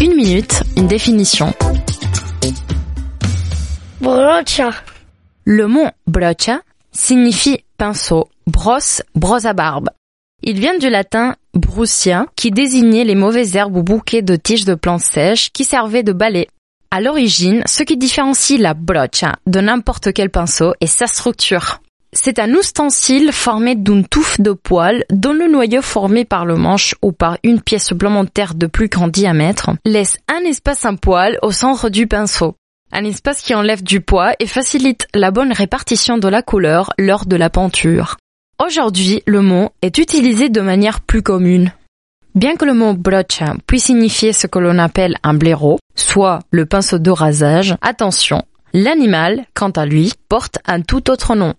Une minute, une définition. Brocha. Le mot brocha signifie pinceau, brosse, brosse à barbe. Il vient du latin brussia, qui désignait les mauvaises herbes ou bouquets de tiges de plantes sèches qui servaient de balai. À l'origine, ce qui différencie la brocha de n'importe quel pinceau est sa structure. C'est un ustensile formé d'une touffe de poils dont le noyau formé par le manche ou par une pièce supplémentaire de plus grand diamètre laisse un espace en poil au centre du pinceau. Un espace qui enlève du poids et facilite la bonne répartition de la couleur lors de la peinture. Aujourd'hui, le mot est utilisé de manière plus commune. Bien que le mot brocha puisse signifier ce que l'on appelle un blaireau, soit le pinceau de rasage, attention, l'animal, quant à lui, porte un tout autre nom.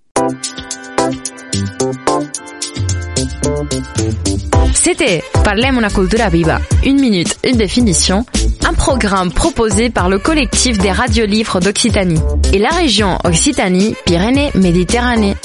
C'était Parlem una cultura viva, une minute, une définition, un programme proposé par le collectif des radiolivres d'Occitanie. Et la région Occitanie-Pyrénées-Méditerranée.